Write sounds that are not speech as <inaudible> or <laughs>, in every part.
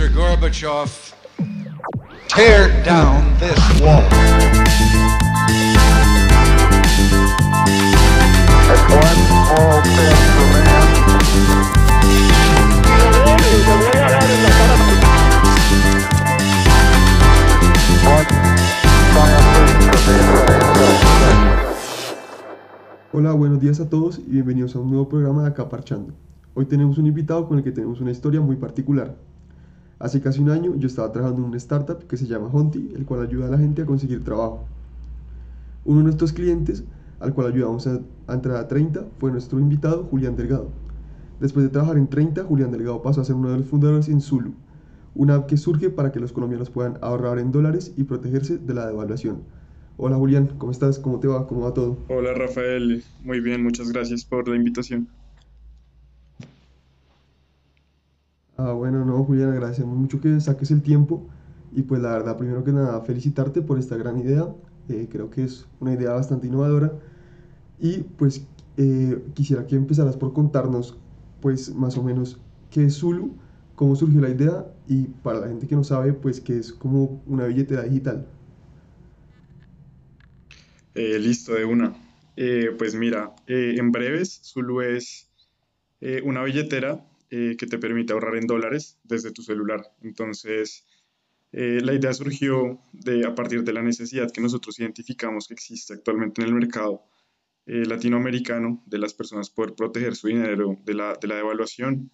Mr. Gorbachev, tear down this wall. Hola, buenos días a todos y bienvenidos a un nuevo programa de Acá Parchando. Hoy tenemos un invitado con el que tenemos una historia muy particular. Hace casi un año yo estaba trabajando en una startup que se llama Honti, el cual ayuda a la gente a conseguir trabajo. Uno de nuestros clientes, al cual ayudamos a, a entrar a 30, fue nuestro invitado Julián Delgado. Después de trabajar en 30, Julián Delgado pasó a ser uno de los fundadores en Zulu, una app que surge para que los colombianos puedan ahorrar en dólares y protegerse de la devaluación. Hola Julián, ¿cómo estás? ¿Cómo te va? ¿Cómo va todo? Hola Rafael, muy bien, muchas gracias por la invitación. Ah, bueno, no, Julián, agradecemos mucho que saques el tiempo y pues la verdad, primero que nada, felicitarte por esta gran idea. Eh, creo que es una idea bastante innovadora y pues eh, quisiera que empezaras por contarnos pues más o menos qué es Zulu, cómo surgió la idea y para la gente que no sabe pues que es como una billetera digital. Eh, listo, de una. Eh, pues mira, en breves, Zulu es una billetera eh, que te permite ahorrar en dólares desde tu celular. Entonces, eh, la idea surgió de, a partir de la necesidad que nosotros identificamos que existe actualmente en el mercado eh, latinoamericano de las personas poder proteger su dinero de la, de devaluación.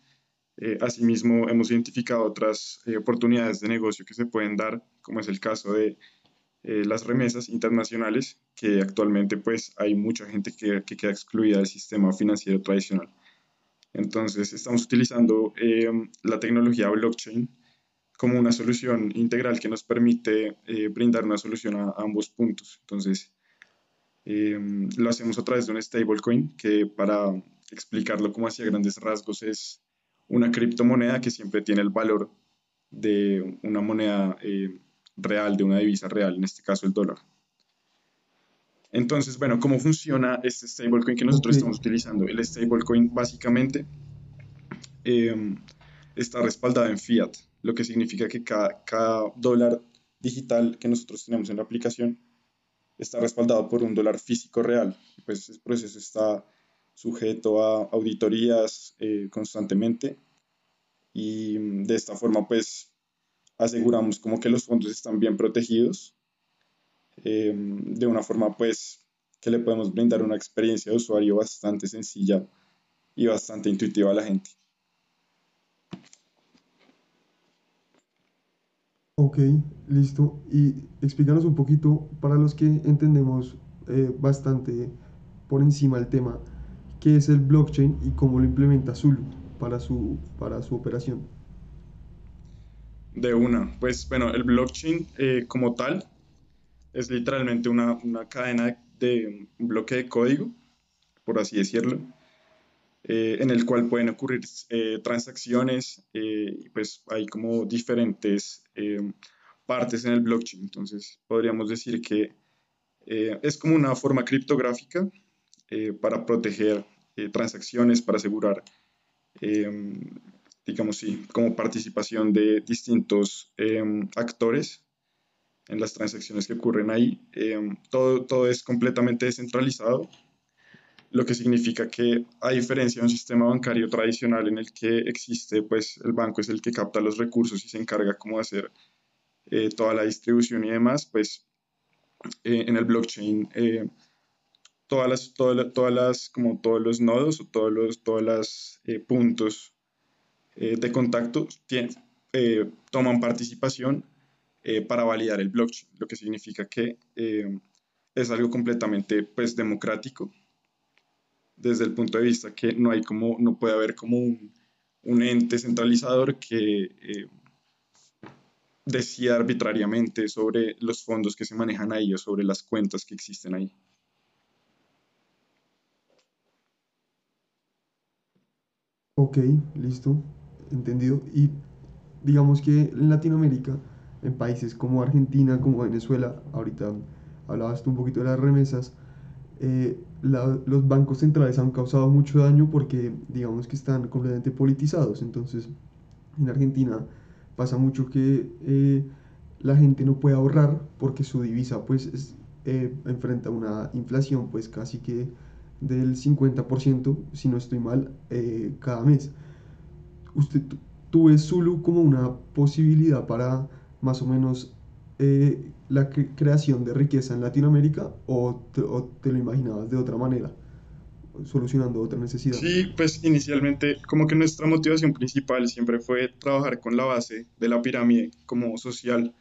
Asimismo, hemos identificado otras oportunidades de negocio que se pueden dar, como es el caso de las remesas internacionales, que actualmente pues hay mucha gente que queda excluida del sistema financiero tradicional. Entonces, estamos utilizando eh, la tecnología blockchain como una solución integral que nos permite eh, brindar una solución a, a ambos puntos. Entonces, eh, lo hacemos a través de un stablecoin que para explicarlo como hacia grandes rasgos es una criptomoneda que siempre tiene el valor de una moneda eh, real, de una divisa real, en este caso el dólar. Entonces, bueno, ¿cómo funciona este stablecoin que nosotros estamos utilizando? El stablecoin básicamente eh, está respaldado en fiat, lo que significa que cada, cada dólar digital que nosotros tenemos en la aplicación está respaldado por un dólar físico real. Pues el proceso está sujeto a auditorías eh, constantemente y mm, de esta forma pues aseguramos como que los fondos están bien protegidos eh, de una forma pues que le podemos brindar una experiencia de usuario bastante sencilla y bastante intuitiva a la gente. Ok, listo. Y explícanos un poquito, para los que entendemos eh, bastante por encima el tema, qué es el blockchain y cómo lo implementa Zulu para su, para su operación. De una, pues bueno, el blockchain eh, como tal es literalmente una, una cadena de un bloque de código, por así decirlo, eh, en el cual pueden ocurrir eh, transacciones eh, y pues hay como diferentes partes en el blockchain. Entonces podríamos decir que es como una forma criptográfica para proteger transacciones, para asegurar, digamos sí, como participación de distintos actores en las transacciones que ocurren ahí. Eh, todo, todo es completamente descentralizado lo que significa que a diferencia de un sistema bancario tradicional en el que existe, pues el banco es el que capta los recursos y se encarga como de hacer eh, toda la distribución y demás, pues eh, en el blockchain eh, todas las, todas todas las, como todos los nodos o todos los todas las, eh, puntos eh, de contacto tien- eh, toman participación eh, para validar el blockchain, lo que significa que eh, es algo completamente pues, democrático desde el punto de vista que no hay como, no puede haber como un, ente centralizador que eh, decida arbitrariamente sobre los fondos que se manejan ahí o sobre las cuentas que existen ahí. Ok, listo, entendido. Y digamos que en Latinoamérica, en países como Argentina, como Venezuela, ahorita hablabas tú un poquito de las remesas, eh, la- los bancos centrales han causado mucho daño porque digamos que están completamente politizados. Entonces, en Argentina pasa mucho que eh, la gente no puede ahorrar porque su divisa pues es, eh, enfrenta una inflación pues casi que del 50%, si no estoy mal, eh, cada mes. ¿Usted tú ves Zulu como una posibilidad para más o menos eh, la creación de riqueza en Latinoamérica o te, o te lo imaginabas de otra manera, solucionando otra necesidad? Sí, pues inicialmente como que nuestra motivación principal siempre fue trabajar con la base de la pirámide como social,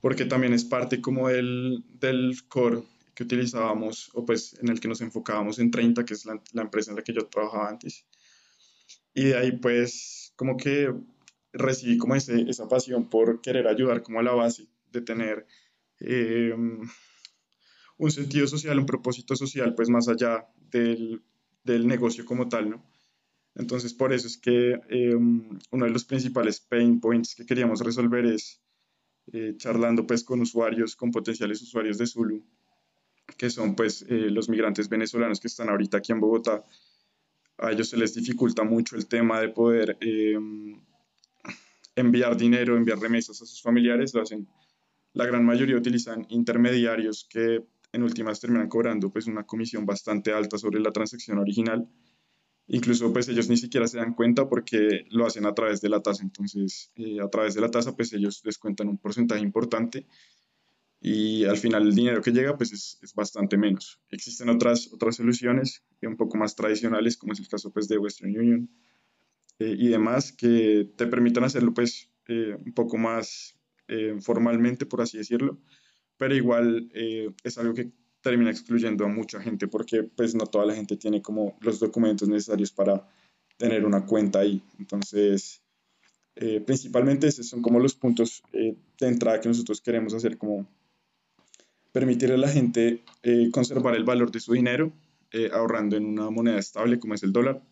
porque también es parte como del, del core que utilizábamos o pues en el que nos enfocábamos en 30, que es la, la empresa en la que yo trabajaba antes. Y de ahí pues como que recibí como ese, esa pasión por querer ayudar como a la base de tener eh, un sentido social, un propósito social, pues más allá del, del negocio como tal, ¿no? Entonces, por eso es que eh, uno de los principales pain points que queríamos resolver es eh, charlando pues con usuarios, con potenciales usuarios de Zulu, que son pues los migrantes venezolanos que están ahorita aquí en Bogotá. A ellos se les dificulta mucho el tema de poder enviar dinero, enviar remesas a sus familiares, lo hacen, la gran mayoría utilizan intermediarios que en últimas terminan cobrando pues una comisión bastante alta sobre la transacción original. Incluso pues ellos ni siquiera se dan cuenta porque lo hacen a través de la tasa. Entonces eh, a través de la tasa pues ellos descuentan un porcentaje importante y al final el dinero que llega pues es, es, bastante menos. Existen otras, otras soluciones un poco más tradicionales como es el caso pues de Western Union eh, y demás que te permitan hacerlo pues eh, un poco más eh, formalmente por así decirlo, pero igual eh, es algo que termina excluyendo a mucha gente porque pues no toda la gente tiene como los documentos necesarios para tener una cuenta ahí. Entonces, eh, principalmente esos son como los puntos eh, de entrada que nosotros queremos hacer, como permitirle a la gente conservar el valor de su dinero ahorrando en una moneda estable como es el dólar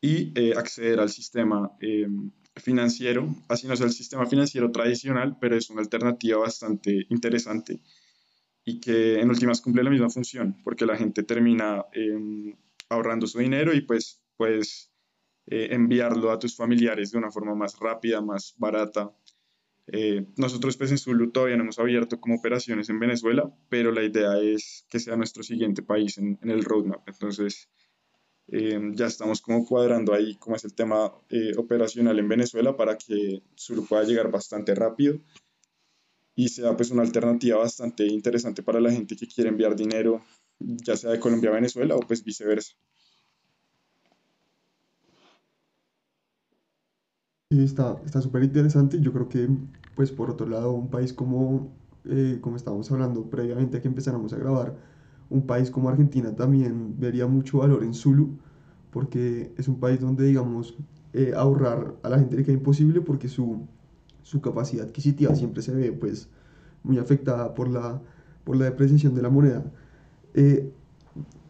y eh, acceder al sistema financiero, así no es el sistema financiero tradicional, pero es una alternativa bastante interesante y que en últimas cumple la misma función, porque la gente termina eh, ahorrando su dinero y pues puedes eh, enviarlo a tus familiares de una forma más rápida, más barata. Eh, nosotros pues en Zulu todavía no hemos abierto como operaciones en Venezuela, pero la idea es que sea nuestro siguiente país en el roadmap. Entonces eh, ya estamos como cuadrando ahí cómo es el tema eh, operacional en Venezuela para que Zulu pueda llegar bastante rápido y sea pues una alternativa bastante interesante para la gente que quiere enviar dinero, ya sea de Colombia a Venezuela o pues viceversa. Sí, está súper interesante. Yo creo que, pues por otro lado, un país como, eh, como estábamos hablando previamente que empezáramos a grabar, un país como Argentina también vería mucho valor en Zulu, porque es un país donde, digamos, eh, ahorrar a la gente le queda imposible porque su, su capacidad adquisitiva siempre se ve pues muy afectada por la, por la depreciación de la moneda. Eh,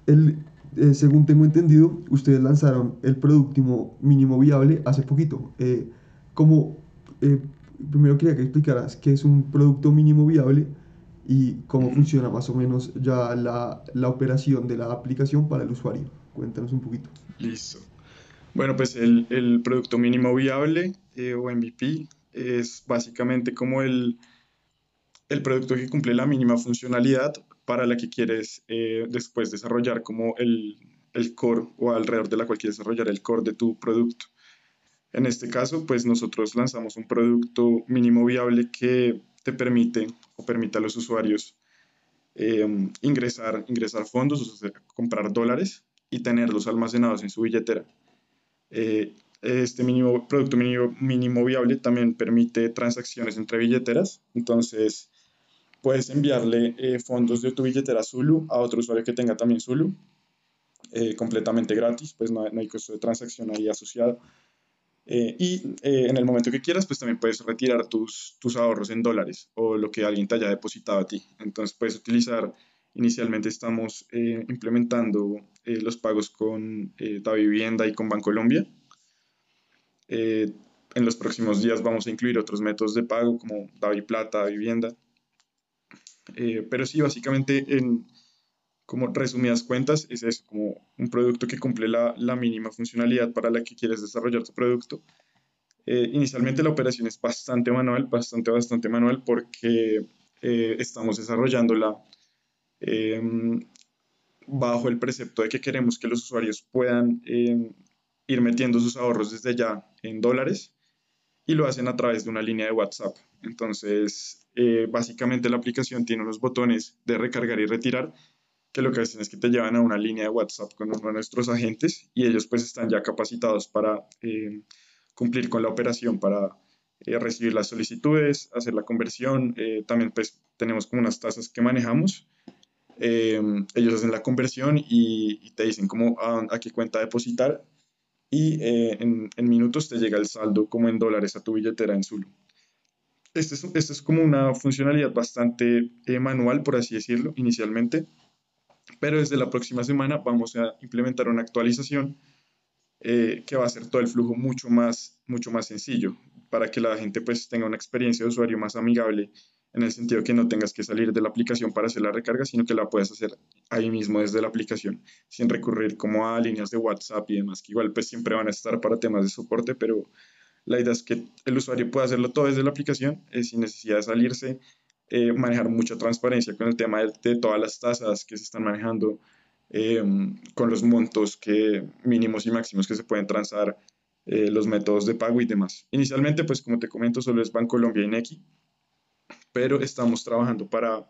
el, eh, según tengo entendido, ustedes lanzaron el producto mínimo viable hace poquito. Como, primero quería que explicaras qué es un producto mínimo viable y cómo funciona más o menos ya la, la operación de la aplicación para el usuario. Cuéntanos un poquito. Listo. Bueno, pues el, el producto mínimo viable eh, o MVP es básicamente como el, el producto que cumple la mínima funcionalidad para la que quieres eh, después desarrollar como el, el core o alrededor de la cual quieres desarrollar el core de tu producto. En este caso, pues nosotros lanzamos un producto mínimo viable que te permite o permite a los usuarios eh, ingresar, ingresar fondos, o comprar dólares y tenerlos almacenados en su billetera. Eh, este mínimo, producto mínimo, mínimo viable también permite transacciones entre billeteras. Entonces, puedes enviarle eh, fondos de tu billetera Zulu a otro usuario que tenga también Zulu, eh, completamente gratis, pues no, no, hay costo de transacción ahí asociado. Eh, y eh, en el momento que quieras, pues también puedes retirar tus, tus ahorros en dólares o lo que alguien te haya depositado a ti. Entonces, puedes utilizar, inicialmente estamos eh, implementando los pagos con Da Vivienda y con Bancolombia. en los próximos días vamos a incluir otros métodos de pago como Davi Plata, Vivienda. Eh, pero sí, básicamente, en como resumidas cuentas, es eso, como un producto que cumple la, la mínima funcionalidad para la que quieres desarrollar tu producto Eh, inicialmente la operación es bastante manual, bastante, bastante manual porque eh, estamos desarrollándola em, bajo el precepto de que queremos que los usuarios puedan em, ir metiendo sus ahorros desde ya en dólares y lo hacen a través de una línea de WhatsApp. Entonces, eh, básicamente la aplicación tiene unos botones de recargar y retirar que lo que hacen es que te llevan a una línea de WhatsApp con uno de nuestros agentes y ellos pues están ya capacitados para em, cumplir con la operación, para eh, recibir las solicitudes, hacer la conversión. Eh, también pues tenemos como unas tasas que manejamos. Em, ellos hacen la conversión y, te dicen cómo a, qué cuenta depositar y eh, en, en, minutos te llega el saldo como en dólares a tu billetera en Zulu. Esta es, este es como una funcionalidad bastante manual, por así decirlo, inicialmente, pero desde la próxima semana vamos a implementar una actualización eh, que va a hacer todo el flujo mucho más, mucho más sencillo para que la gente pues tenga una experiencia de usuario más amigable en el sentido que no tengas que salir de la aplicación para hacer la recarga, sino que la puedas hacer ahí mismo desde la aplicación, sin recurrir como a líneas de WhatsApp y demás, que igual pues siempre van a estar para temas de soporte, pero la idea es que el usuario pueda hacerlo todo desde la aplicación eh, sin necesidad de salirse, eh, manejar mucha transparencia con el tema de, de, todas las tasas que se están manejando, eh, con los montos que, mínimos y máximos que se pueden transar, eh, los métodos de pago y demás. Inicialmente, pues como te comento, solo es Bancolombia y Nequi, pero estamos trabajando para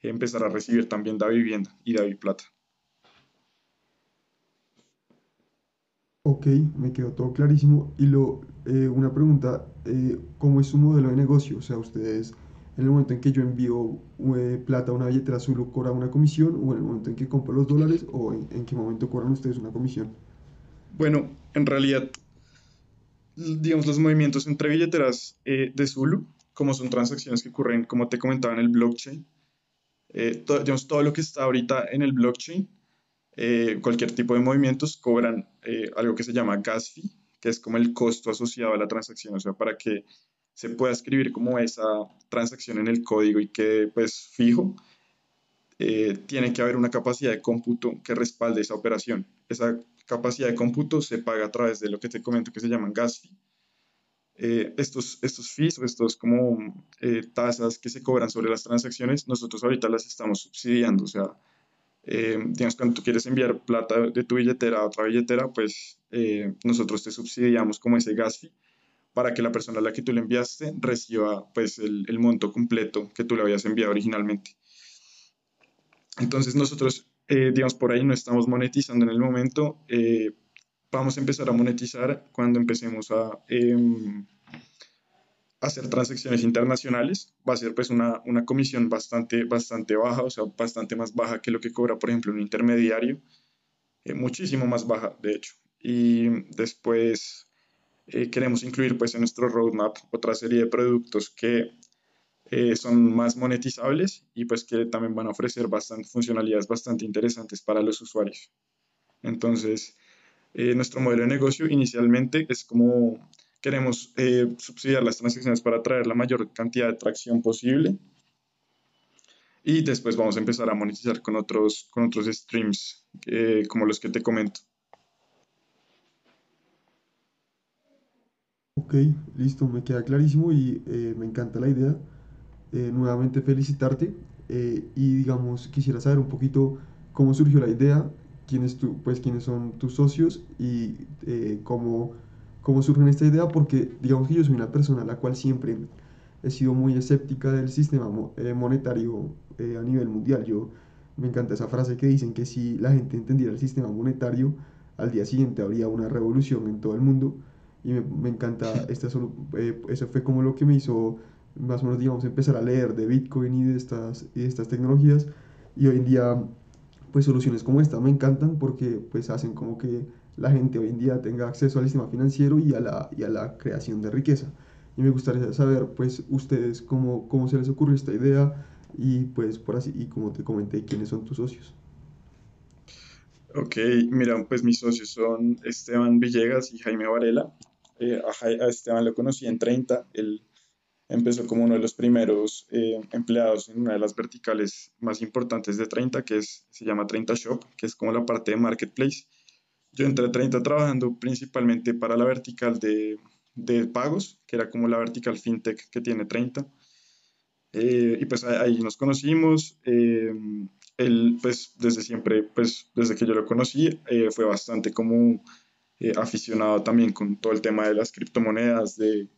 empezar a recibir también Da Vivienda y Da Plata. Ok, me quedó todo clarísimo. Y lo, eh, una pregunta, ¿cómo es su modelo de negocio? O sea, ustedes en el momento en que yo envío eh, plata a una billetera azul, cobra una comisión, o en el momento en que compro los dólares, o en, qué momento cobran ustedes una comisión. Bueno, en realidad, digamos, los movimientos entre billeteras eh, de Zulu, como son transacciones que ocurren, como te comentaba, en el blockchain, eh, digamos, todo lo que está ahorita en el blockchain, cualquier tipo de movimientos cobran algo que se llama gas fee, que es como el costo asociado a la transacción, o sea, para que se pueda escribir como esa transacción en el código y que pues fijo, eh, tiene que haber una capacidad de cómputo que respalde esa operación. Esa capacidad de cómputo se paga a través de lo que te comento que se llaman gas fee. Eh, estos, estos fees o estos como eh, tasas que se cobran sobre las transacciones, nosotros ahorita las estamos subsidiando. O sea, digamos, cuando tú quieres enviar plata de tu billetera a otra billetera, pues nosotros te subsidiamos como ese gas fee para que la persona a la que tú le enviaste reciba pues el, monto completo que tú le habías enviado originalmente. Entonces nosotros, eh, digamos, por ahí no estamos monetizando en el momento. Eh, vamos a empezar a monetizar cuando empecemos a em, hacer transacciones internacionales. Va a ser pues una, una, comisión bastante, bastante baja, o sea, bastante más baja que lo que cobra, por ejemplo, un intermediario. Eh, muchísimo más baja, de hecho. Y después eh, queremos incluir pues en nuestro roadmap otra serie de productos que eh, son más monetizables y pues que también van a ofrecer bastante, funcionalidades bastante interesantes para los usuarios. Entonces, eh, nuestro modelo de negocio inicialmente es como queremos subsidiar las transacciones para traer la mayor cantidad de tracción posible y después vamos a empezar a monetizar con otros, con otros streams como los que te comento. Ok, listo, me queda clarísimo y eh, me encanta la idea. Eh, nuevamente felicitarte eh, y digamos quisiera saber un poquito cómo surgió la idea, quiénes, tú, pues, quiénes son tus socios y cómo, cómo surge esta idea, porque digamos que yo soy una persona a la cual siempre he sido muy escéptica del sistema monetario a nivel mundial. Yo me encanta esa frase que dicen que si la gente entendiera el sistema monetario, al día siguiente habría una revolución en todo el mundo y me, me encanta, este eh, eso fue como lo que me hizo más o menos, digamos, empezar a leer de Bitcoin y de estas, de estas tecnologías y hoy en día pues soluciones como esta me encantan porque pues hacen como que la gente hoy en día tenga acceso al sistema financiero y a la, y a la creación de riqueza. Y me gustaría saber pues ustedes cómo, cómo se les ocurrió esta idea y pues por así, y como te comenté, quiénes son tus socios. Ok, mira, pues mis socios son Esteban Villegas y Jaime Varela. Eh, a, Esteban lo conocí en 30, él empezó como uno de los primeros eh, empleados en una de las verticales más importantes de 30, que es, se llama 30 Shop, que es como la parte de marketplace. Yo entré a 30 trabajando principalmente para la vertical de, de pagos, que era como la vertical fintech que tiene 30. Eh, y pues ahí nos conocimos. Eh, él, pues desde siempre, pues desde que yo lo conocí, eh, fue bastante como aficionado también con todo el tema de las criptomonedas, de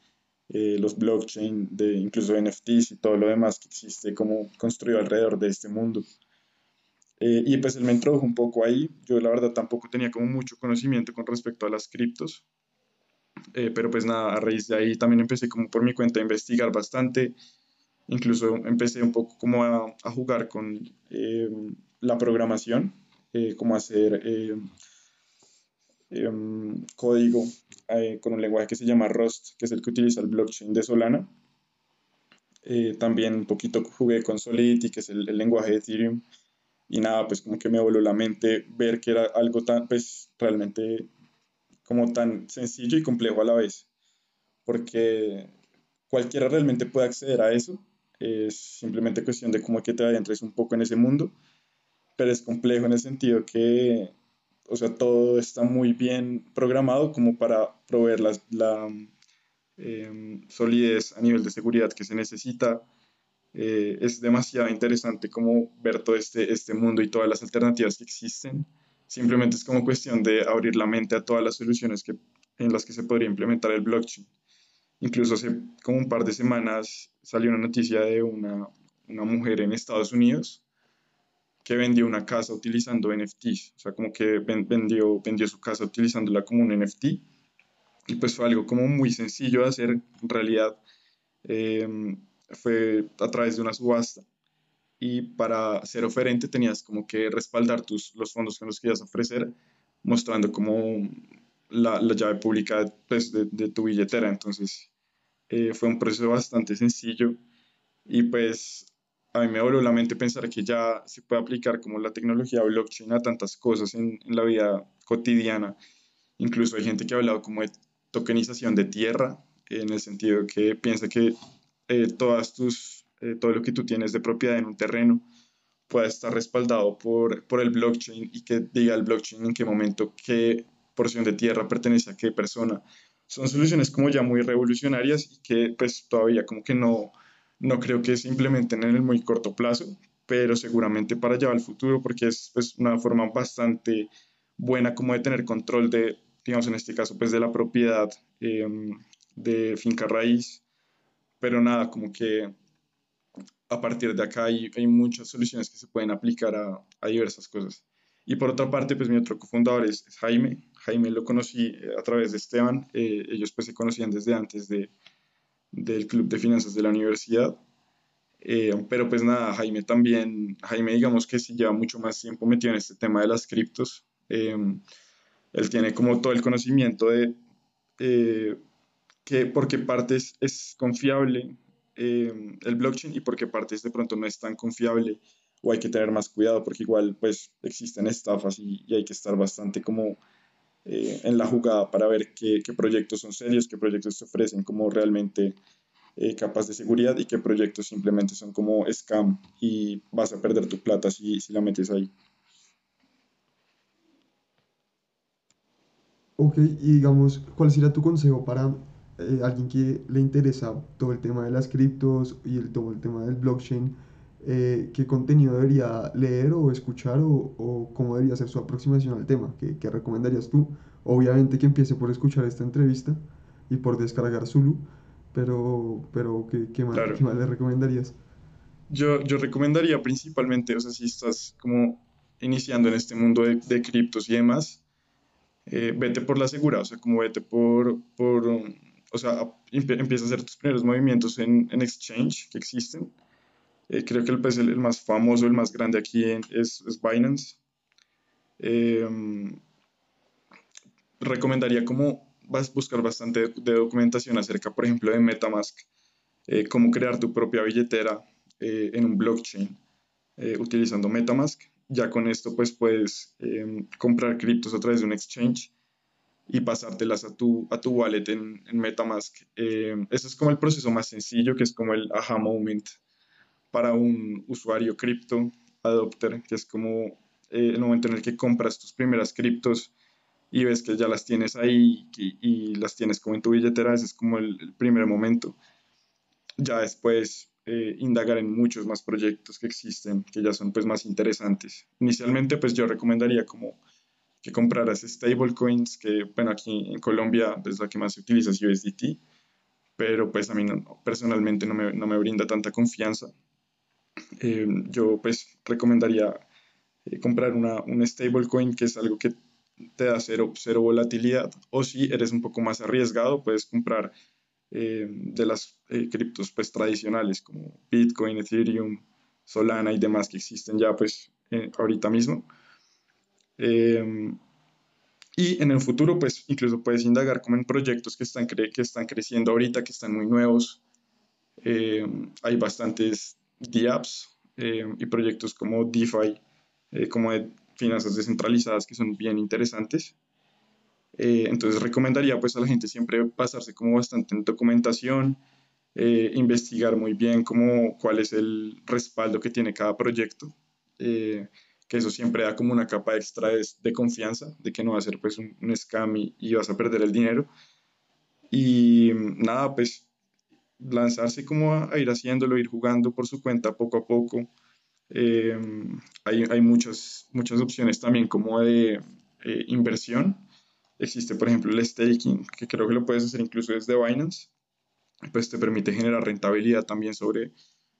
los blockchain, de incluso NFTs y todo lo demás que existe como construido alrededor de este mundo. y pues él me introdujo un poco ahí. Yo la verdad tampoco tenía como mucho conocimiento con respecto a las criptos. pero pues nada, a raíz de ahí también empecé como por mi cuenta a investigar bastante Incluso empecé un poco como a, a jugar con eh, la programación, eh, como hacer eh, código con un lenguaje que se llama Rust, que es el que utiliza el blockchain de Solana. también un poquito jugué con Solidity, que es el, el, lenguaje de Ethereum. Y nada, pues como que me voló la mente ver que era algo tan, pues realmente como tan sencillo y complejo a la vez. Porque cualquiera realmente puede acceder a eso es simplemente cuestión de cómo que te adentres un poco en ese mundo, pero es complejo en el sentido que, o sea, todo está muy bien programado como para proveer la, la em, solidez a nivel de seguridad que se necesita. Eh, es demasiado interesante como ver todo este, este mundo y todas las alternativas que existen. Simplemente es como cuestión de abrir la mente a todas las soluciones que, en las que se podría implementar el blockchain. Incluso hace como un par de semanas salió una noticia de una, una mujer en Estados Unidos que vendió una casa utilizando NFTs, o sea, como que vendió, vendió su casa utilizándola como un NFT, y pues fue algo como muy sencillo de hacer, en realidad em, fue a través de una subasta, y para ser oferente tenías como que respaldar tus, los fondos que nos querías ofrecer, mostrando como la, la llave pública pues, de, de, tu billetera, entonces eh, fue un proceso bastante sencillo y pues a mí me volvió la mente pensar que ya se puede aplicar como la tecnología blockchain a tantas cosas en, en la vida cotidiana. Incluso hay gente que ha hablado como de tokenización de tierra, en el sentido que piensa que eh, todas tus, eh, todo lo que tú tienes de propiedad en un terreno pueda estar respaldado por, por el blockchain y que diga el blockchain en qué momento qué porción de tierra pertenece a qué persona son soluciones como ya muy revolucionarias y que pues todavía como que no, no creo que se implementen en el muy corto plazo, pero seguramente para allá al futuro porque es pues, una forma bastante buena como de tener control de, digamos en este caso pues de la propiedad em, de finca raíz, pero nada, como que a partir de acá hay, hay muchas soluciones que se pueden aplicar a, a diversas cosas. Y por otra parte, pues mi otro cofundador es, Jaime. Jaime lo conocí eh, a través de Esteban. Eh, ellos pues se conocían desde antes de, del Club de Finanzas de la universidad. Eh, pero pues nada, Jaime también, Jaime digamos que sí lleva mucho más tiempo metido en este tema de las criptos. él tiene como todo el conocimiento de que por qué partes es confiable el blockchain y por qué partes de pronto no es tan confiable o hay que tener más cuidado porque igual pues existen estafas y, hay que estar bastante como eh, en la jugada para ver qué, qué, proyectos son serios, qué proyectos se ofrecen como realmente eh, capas de seguridad y qué proyectos simplemente son como scam y vas a perder tu plata si, si la metes ahí. Ok, y digamos, ¿cuál sería tu consejo para eh, alguien que le interesa todo el tema de las criptos y todo el tema del blockchain? Eh, qué contenido debería leer o escuchar o, o, cómo debería ser su aproximación al tema. ¿Qué, ¿Qué, recomendarías tú? Obviamente que empiece por escuchar esta entrevista y por descargar Zulu, pero, pero ¿qué, qué más, ¿qué más le recomendarías? Yo, yo recomendaría principalmente, o sea, si estás como iniciando en este mundo de, de criptos y demás, eh, vete por la segura, o sea, como vete por, por o sea, empieza a hacer tus primeros movimientos en, en exchange que existen eh, creo que el, pues, el, más famoso, el más grande aquí es, es, Binance. Em, recomendaría como vas buscar bastante de, documentación acerca, por ejemplo, de Metamask, eh, cómo crear tu propia billetera eh, en un blockchain utilizando Metamask. Ya con esto pues puedes em, comprar criptos a través de un exchange y pasártelas a tu, a tu wallet en, en Metamask. Em, eso es como el proceso más sencillo, que es como el aha moment para un usuario cripto adopter, que es como eh, el momento en el que compras tus primeras criptos y ves que ya las tienes ahí y, y las tienes como en tu billetera, ese es como el, el primer momento. Ya después eh, indagar en muchos más proyectos que existen, que ya son pues más interesantes. Inicialmente pues yo recomendaría como que compraras stablecoins, que bueno aquí en Colombia es la que más se utiliza es USDT, pero pues a mí personalmente no me, no me, brinda tanta confianza. Eh, yo pues recomendaría eh, comprar una, un stablecoin que es algo que te da cero, cero volatilidad, o si eres un poco más arriesgado, puedes comprar eh, de las eh, criptos pues, tradicionales como Bitcoin, Ethereum, Solana y demás que existen ya pues eh, ahorita mismo. y en el futuro pues incluso puedes indagar como en proyectos que están, que están creciendo ahorita, que están muy nuevos. hay bastantes DApps y proyectos como DeFi, como de finanzas descentralizadas que son bien interesantes. Eh, entonces recomendaría pues a la gente siempre pasarse como bastante en documentación, eh, investigar muy bien cómo, cuál es el respaldo que tiene cada proyecto, eh, que eso siempre da como una capa extra de, confianza, de que no va a ser pues un, scam y, y, vas a perder el dinero. Y nada, pues lanzarse como a, ir haciéndolo, ir jugando por su cuenta poco a poco. hay, hay muchas, muchas opciones también como de inversión Existe, por ejemplo, el staking, que creo que lo puedes hacer incluso desde Binance. Pues te permite generar rentabilidad también sobre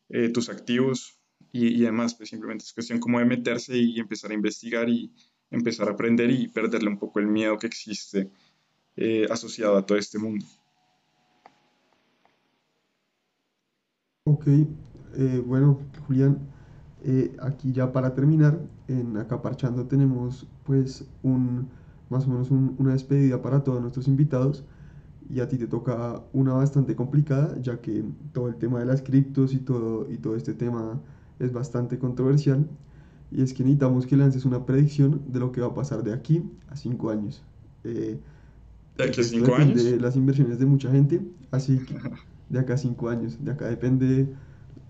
eh, tus activos y, y demás. Pues simplemente es cuestión como de meterse y empezar a investigar y empezar a aprender y perderle un poco el miedo que existe eh, asociado a todo este mundo. Ok, eh, bueno, Julián, aquí ya para terminar, en Acaparchando tenemos pues un más o menos una despedida para todos nuestros invitados y a ti te toca una bastante complicada ya que todo el tema de las criptos y todo, y todo este tema es bastante controversial y es que necesitamos que lances una predicción de lo que va a pasar de aquí a cinco años. Eh, ¿De aquí a cinco años? De las inversiones de mucha gente, así que <laughs> de acá a cinco años, de acá depende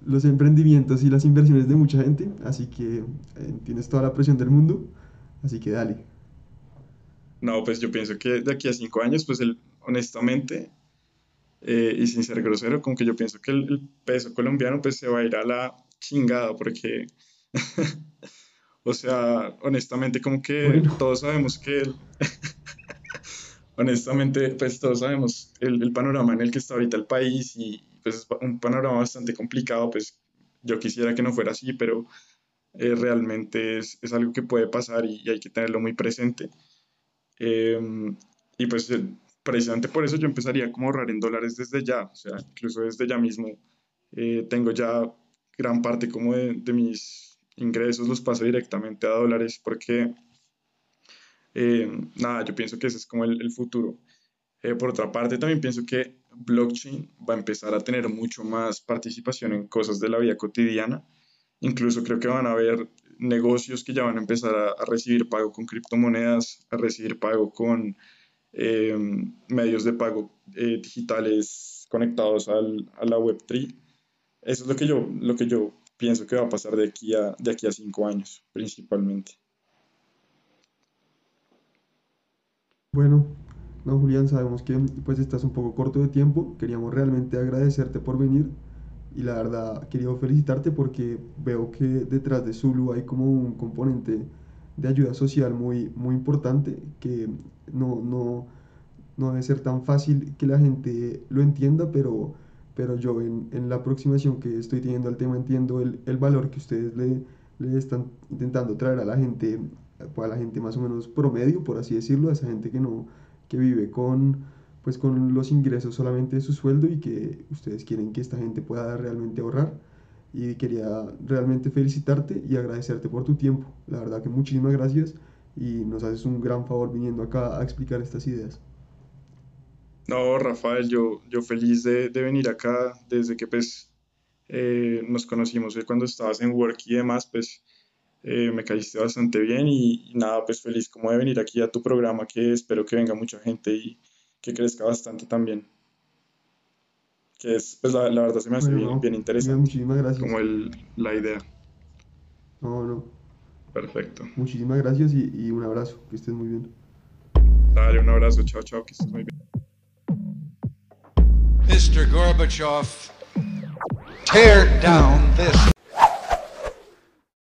los emprendimientos y las inversiones de mucha gente, así que eh, tienes toda la presión del mundo, así que dale. No, pues yo pienso que de aquí a cinco años, pues el, honestamente, eh, y sin ser grosero, como que yo pienso que el, peso colombiano pues se va a ir a la chingada, porque, <laughs> o sea, honestamente como que todos sabemos que, el, <laughs> honestamente, pues todos sabemos el, el, panorama en el que está ahorita el país y pues es un panorama bastante complicado, pues yo quisiera que no fuera así, pero eh, realmente es, es, algo que puede pasar y, hay que tenerlo muy presente. Em, y pues precisamente por eso yo empezaría a ahorrar en dólares desde ya, o sea, incluso desde ya mismo eh, tengo ya gran parte como de, de, mis ingresos los paso directamente a dólares porque em, nada, yo pienso que ese es como el, el futuro. Eh, por otra parte, también pienso que blockchain va a empezar a tener mucho más participación en cosas de la vida cotidiana. Incluso creo que van a haber negocios que ya van a empezar a, recibir pago con criptomonedas, a recibir pago con eh, medios de pago eh, digitales conectados al, a la Web3. Eso es lo que, yo, lo que yo pienso que va a pasar de aquí a, de aquí a cinco años, principalmente. Bueno, no, Julián, sabemos que pues estás un poco corto de tiempo. Queríamos realmente agradecerte por venir y la verdad quería felicitarte porque veo que detrás de Zulu hay como un componente de ayuda social muy, muy importante que no, no, no debe ser tan fácil que la gente lo entienda, pero, pero yo en, en la aproximación que estoy teniendo al tema entiendo el, el valor que ustedes le, le, están intentando traer a la gente, a la gente más o menos promedio, por así decirlo, esa gente que no que vive con pues con los ingresos solamente de su sueldo y que ustedes quieren que esta gente pueda realmente ahorrar. Y quería realmente felicitarte y agradecerte por tu tiempo. La verdad que muchísimas gracias y nos haces un gran favor viniendo acá a explicar estas ideas. No, Rafael, yo, yo feliz de, de venir acá desde que pues eh, nos conocimos eh, cuando estabas en Work y demás, pues eh, me caíste bastante bien y, y, nada, pues feliz como de venir aquí a tu programa que espero que venga mucha gente y, que crezca bastante también. Que es, pues la, la verdad se me hace bien, bien, interesante. Muchísimas gracias. Como el, la idea. No, no. Perfecto. Muchísimas gracias y, y un abrazo. Que estés muy bien. Dale, un abrazo, chao, chao, que estés muy bien. Mr. Gorbachev, tear down this